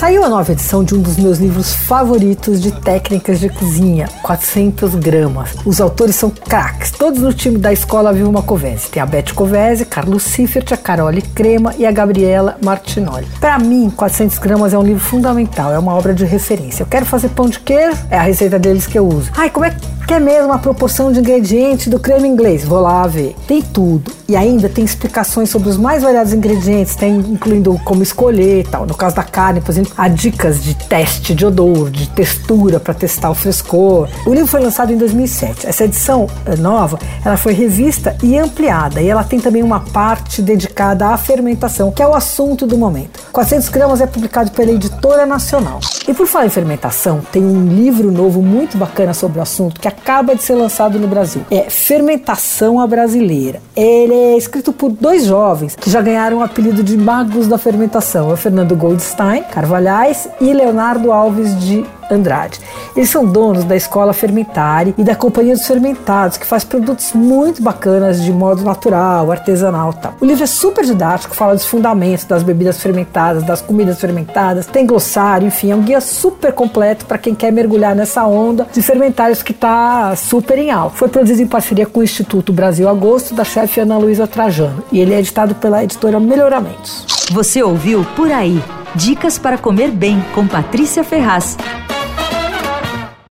Saiu a nova edição de um dos meus livros favoritos de técnicas de cozinha, 400 gramas. Os autores são craques, todos no time da escola Vilma Covese. Tem a Beth Covese, Carlos Siffert, a Carole Crema e a Gabriela Martinoli. Para mim, 400 gramas é um livro fundamental, é uma obra de referência. Eu quero fazer pão de queijo, é a receita deles que eu uso. Ai, como é que é mesmo a proporção de ingredientes do creme inglês? Vou lá ver. Tem tudo. E ainda tem explicações sobre os mais variados ingredientes, tem incluindo como escolher tal. No caso da carne, por exemplo, há dicas de teste de odor, de textura para testar o frescor. O livro foi lançado em 2007. Essa edição eh, nova, ela foi revista e ampliada. E ela tem também uma parte dedicada à fermentação, que é o assunto do momento. 400 gramas é publicado pela Editora Nacional. E por falar em fermentação, tem um livro novo muito bacana sobre o assunto que acaba de ser lançado no Brasil. É Fermentação à Brasileira. Ele é escrito por dois jovens que já ganharam o apelido de magos da fermentação. É o Fernando Goldstein Carvalhais e Leonardo Alves de Andrade. Eles são donos da Escola Fermentari e da Companhia dos Fermentados, que faz produtos muito bacanas de modo natural, artesanal tal. O livro é super didático, fala dos fundamentos das bebidas fermentadas, das comidas fermentadas, tem glossário, enfim, é um guia super completo para quem quer mergulhar nessa onda de fermentários que está super em alta. Foi produzido em parceria com o Instituto Brasil Agosto, da chefe Ana Luísa Trajano, e ele é editado pela editora Melhoramentos. Você ouviu Por Aí. Dicas para comer bem com Patrícia Ferraz.